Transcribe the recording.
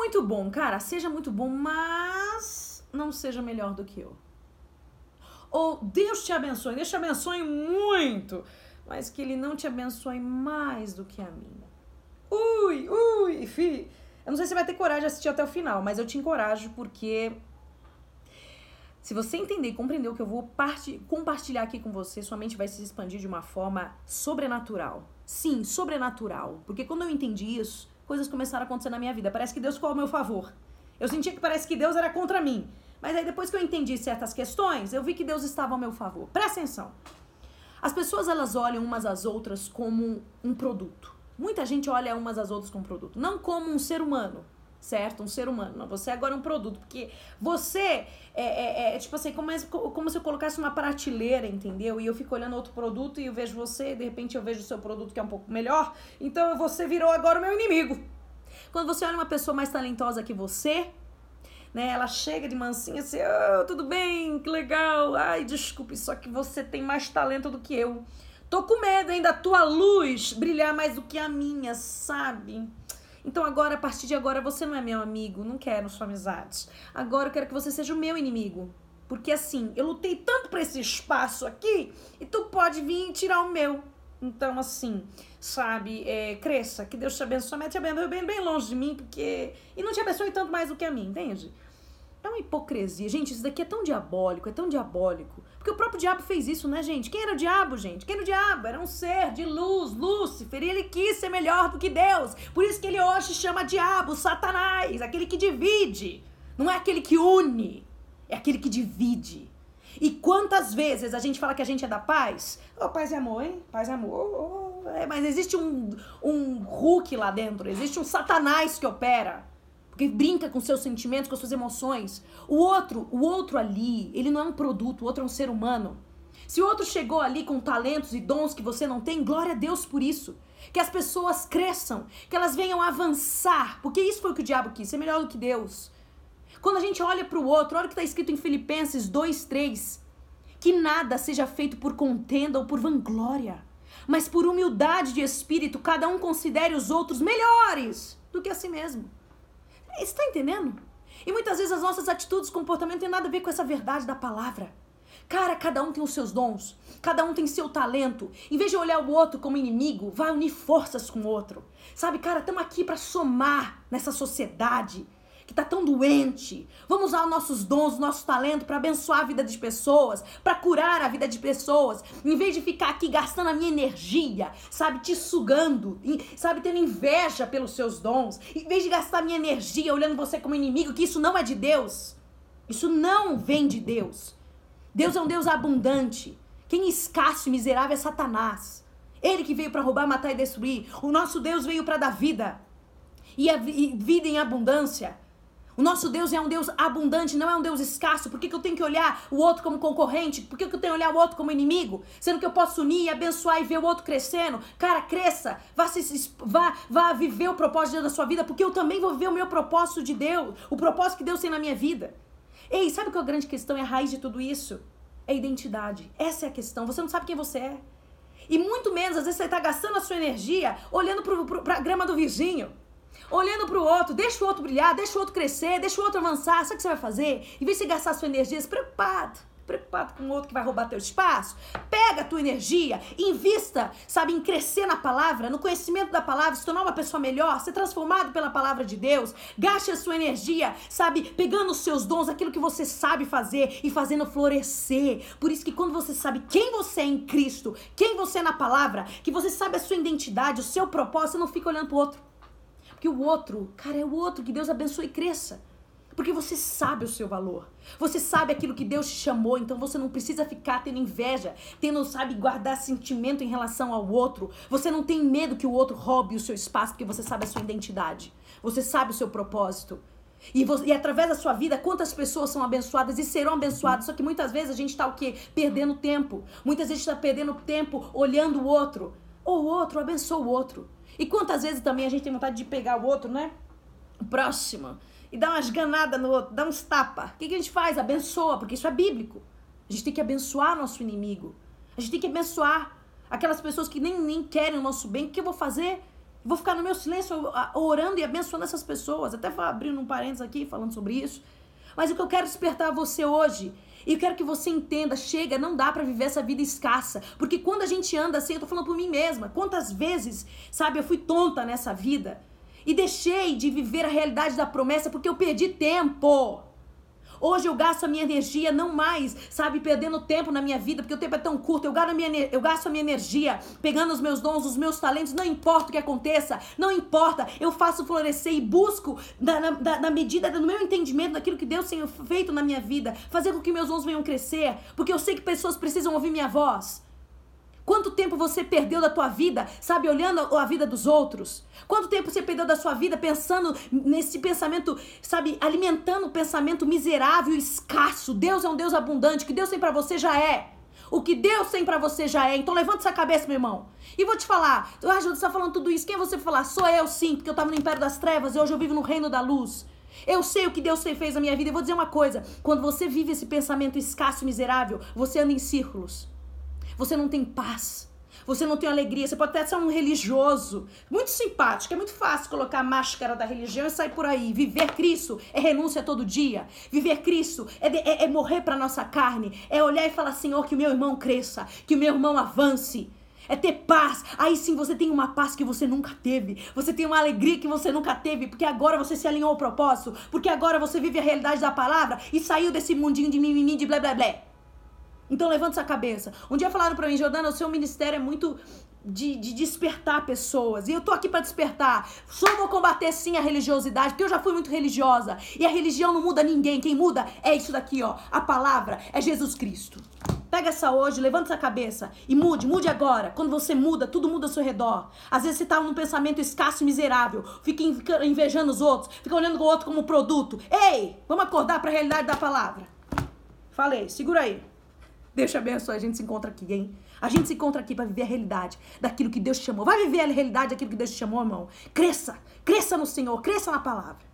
muito bom, cara, seja muito bom, mas não seja melhor do que eu. Ou Deus te abençoe, Deus te abençoe muito, mas que Ele não te abençoe mais do que a mim. Ui, ui, fi. Eu não sei se você vai ter coragem de assistir até o final, mas eu te encorajo porque se você entender e compreender o que eu vou compartilhar aqui com você, sua mente vai se expandir de uma forma sobrenatural. Sim, sobrenatural. Porque quando eu entendi isso, coisas começaram a acontecer na minha vida. Parece que Deus ficou ao meu favor. Eu sentia que parece que Deus era contra mim. Mas aí depois que eu entendi certas questões, eu vi que Deus estava ao meu favor. Presta atenção. As pessoas elas olham umas às outras como um produto. Muita gente olha umas às outras como um produto, não como um ser humano, certo? Um ser humano. Não, você agora é um produto, porque você é, é, é tipo assim, como, como se eu colocasse uma prateleira, entendeu? E eu fico olhando outro produto e eu vejo você, e de repente eu vejo o seu produto que é um pouco melhor, então você virou agora o meu inimigo. Quando você olha uma pessoa mais talentosa que você, né? Ela chega de mansinha assim, oh, tudo bem, que legal. Ai, desculpe, só que você tem mais talento do que eu. Tô com medo ainda da tua luz brilhar mais do que a minha, sabe? Então agora, a partir de agora, você não é meu amigo, não quero sua amizade. Agora eu quero que você seja o meu inimigo. Porque assim, eu lutei tanto para esse espaço aqui e tu pode vir tirar o meu. Então, assim, sabe, é, cresça, que Deus te abençoe, mas te abençoe bem, bem longe de mim, porque. E não te abençoe tanto mais do que a mim, entende? É uma hipocrisia. Gente, isso daqui é tão diabólico, é tão diabólico. Porque o próprio diabo fez isso, né, gente? Quem era o diabo, gente? Quem era o diabo? Era um ser de luz, Lúcifer, e ele quis ser melhor do que Deus. Por isso que ele hoje chama diabo, Satanás, aquele que divide. Não é aquele que une, é aquele que divide. E quantas vezes a gente fala que a gente é da paz? Oh, paz e amor, hein? Paz e amor. Oh, oh. É, mas existe um, um Hulk lá dentro, existe um Satanás que opera. Porque brinca com seus sentimentos, com suas emoções. O outro, o outro ali, ele não é um produto, o outro é um ser humano. Se o outro chegou ali com talentos e dons que você não tem, glória a Deus por isso. Que as pessoas cresçam, que elas venham avançar, porque isso foi o que o diabo quis, ser melhor do que Deus. Quando a gente olha para o outro, olha o que está escrito em Filipenses 2, 3. Que nada seja feito por contenda ou por vanglória, mas por humildade de espírito, cada um considere os outros melhores do que a si mesmo. Você está entendendo? E muitas vezes as nossas atitudes, comportamento tem nada a ver com essa verdade da palavra. Cara, cada um tem os seus dons, cada um tem seu talento. Em vez de olhar o outro como inimigo, vai unir forças com o outro. Sabe, cara, estamos aqui para somar nessa sociedade que está tão doente. Vamos usar os nossos dons, o nosso talento para abençoar a vida de pessoas, para curar a vida de pessoas, em vez de ficar aqui gastando a minha energia, sabe, te sugando, sabe, tendo inveja pelos seus dons, em vez de gastar a minha energia olhando você como inimigo, que isso não é de Deus. Isso não vem de Deus. Deus é um Deus abundante. Quem é escasso e miserável é Satanás. Ele que veio para roubar, matar e destruir. O nosso Deus veio para dar vida. E, a, e vida em abundância. O nosso Deus é um Deus abundante, não é um Deus escasso. Por que, que eu tenho que olhar o outro como concorrente? Por que, que eu tenho que olhar o outro como inimigo? Sendo que eu posso unir abençoar e ver o outro crescendo. Cara, cresça. Vá, se, vá, vá viver o propósito na sua vida, porque eu também vou viver o meu propósito de Deus. O propósito que Deus tem na minha vida. Ei, sabe qual é a grande questão? É a raiz de tudo isso? É identidade. Essa é a questão. Você não sabe quem você é. E muito menos, às vezes, você está gastando a sua energia olhando para a grama do vizinho olhando para o outro, deixa o outro brilhar, deixa o outro crescer, deixa o outro avançar. Sabe o que você vai fazer? Em vez de gastar sua energia preocupado, preocupado com o outro que vai roubar teu espaço, pega a tua energia, invista, sabe, em crescer na palavra, no conhecimento da palavra, se tornar uma pessoa melhor, ser transformado pela palavra de Deus. Gaste a sua energia, sabe, pegando os seus dons, aquilo que você sabe fazer e fazendo florescer. Por isso que quando você sabe quem você é em Cristo, quem você é na palavra, que você sabe a sua identidade, o seu propósito, você não fica olhando pro outro. Porque o outro, cara, é o outro. Que Deus abençoe e cresça. Porque você sabe o seu valor. Você sabe aquilo que Deus te chamou, então você não precisa ficar tendo inveja, tendo, sabe, guardar sentimento em relação ao outro. Você não tem medo que o outro roube o seu espaço, porque você sabe a sua identidade. Você sabe o seu propósito. E, você, e através da sua vida, quantas pessoas são abençoadas e serão abençoadas. Só que muitas vezes a gente está o quê? Perdendo tempo. Muitas vezes está perdendo tempo olhando o outro. Ou o outro abençoa o outro. E quantas vezes também a gente tem vontade de pegar o outro, né? O próximo. E dar umas ganadas no outro, dar uns tapa. O que, que a gente faz? Abençoa, porque isso é bíblico. A gente tem que abençoar nosso inimigo. A gente tem que abençoar aquelas pessoas que nem, nem querem o nosso bem. O que eu vou fazer? Vou ficar no meu silêncio orando e abençoando essas pessoas. Até abrindo um parênteses aqui falando sobre isso. Mas o que eu quero despertar você hoje e eu quero que você entenda, chega, não dá para viver essa vida escassa, porque quando a gente anda assim, eu tô falando por mim mesma, quantas vezes, sabe, eu fui tonta nessa vida e deixei de viver a realidade da promessa porque eu perdi tempo. Hoje eu gasto a minha energia não mais, sabe, perdendo tempo na minha vida, porque o tempo é tão curto. Eu gasto a minha, eu gasto a minha energia pegando os meus dons, os meus talentos, não importa o que aconteça, não importa. Eu faço florescer e busco, na, na, na medida do meu entendimento daquilo que Deus tem feito na minha vida, fazer com que meus dons venham crescer, porque eu sei que pessoas precisam ouvir minha voz. Quanto tempo você perdeu da tua vida, sabe, olhando a vida dos outros? Quanto tempo você perdeu da sua vida pensando nesse pensamento, sabe, alimentando o pensamento miserável escasso? Deus é um Deus abundante, o que Deus tem para você já é. O que Deus tem para você já é. Então levanta essa cabeça, meu irmão. E vou te falar, ah, você tá falando tudo isso. Quem é você falar? Sou eu sim, porque eu tava no império das trevas e hoje eu vivo no reino da luz. Eu sei o que Deus fez na minha vida. E vou dizer uma coisa: quando você vive esse pensamento escasso e miserável, você anda em círculos. Você não tem paz. Você não tem alegria. Você pode até ser um religioso. Muito simpático. É muito fácil colocar a máscara da religião e sair por aí. Viver Cristo é renúncia todo dia. Viver Cristo é, de, é, é morrer para nossa carne. É olhar e falar, Senhor, que meu irmão cresça. Que meu irmão avance é ter paz. Aí sim você tem uma paz que você nunca teve. Você tem uma alegria que você nunca teve, porque agora você se alinhou ao propósito, porque agora você vive a realidade da palavra e saiu desse mundinho de mimimi, de blé blé blé. Então levanta essa cabeça. Um dia falaram para mim, Jordana, o seu ministério é muito de, de, despertar pessoas. E eu tô aqui para despertar. Só vou combater sim a religiosidade, porque eu já fui muito religiosa. E a religião não muda ninguém. Quem muda é isso daqui, ó. A palavra é Jesus Cristo. Pega essa hoje, levanta essa cabeça e mude, mude agora. Quando você muda, tudo muda ao seu redor. Às vezes você tá num pensamento escasso e miserável, fica invejando os outros, fica olhando o outro como produto. Ei, vamos acordar para a realidade da palavra. Falei, segura aí. Deus te abençoe. A gente se encontra aqui, hein? A gente se encontra aqui para viver a realidade daquilo que Deus te chamou. Vai viver a realidade daquilo que Deus te chamou, irmão. Cresça. Cresça no Senhor. Cresça na palavra.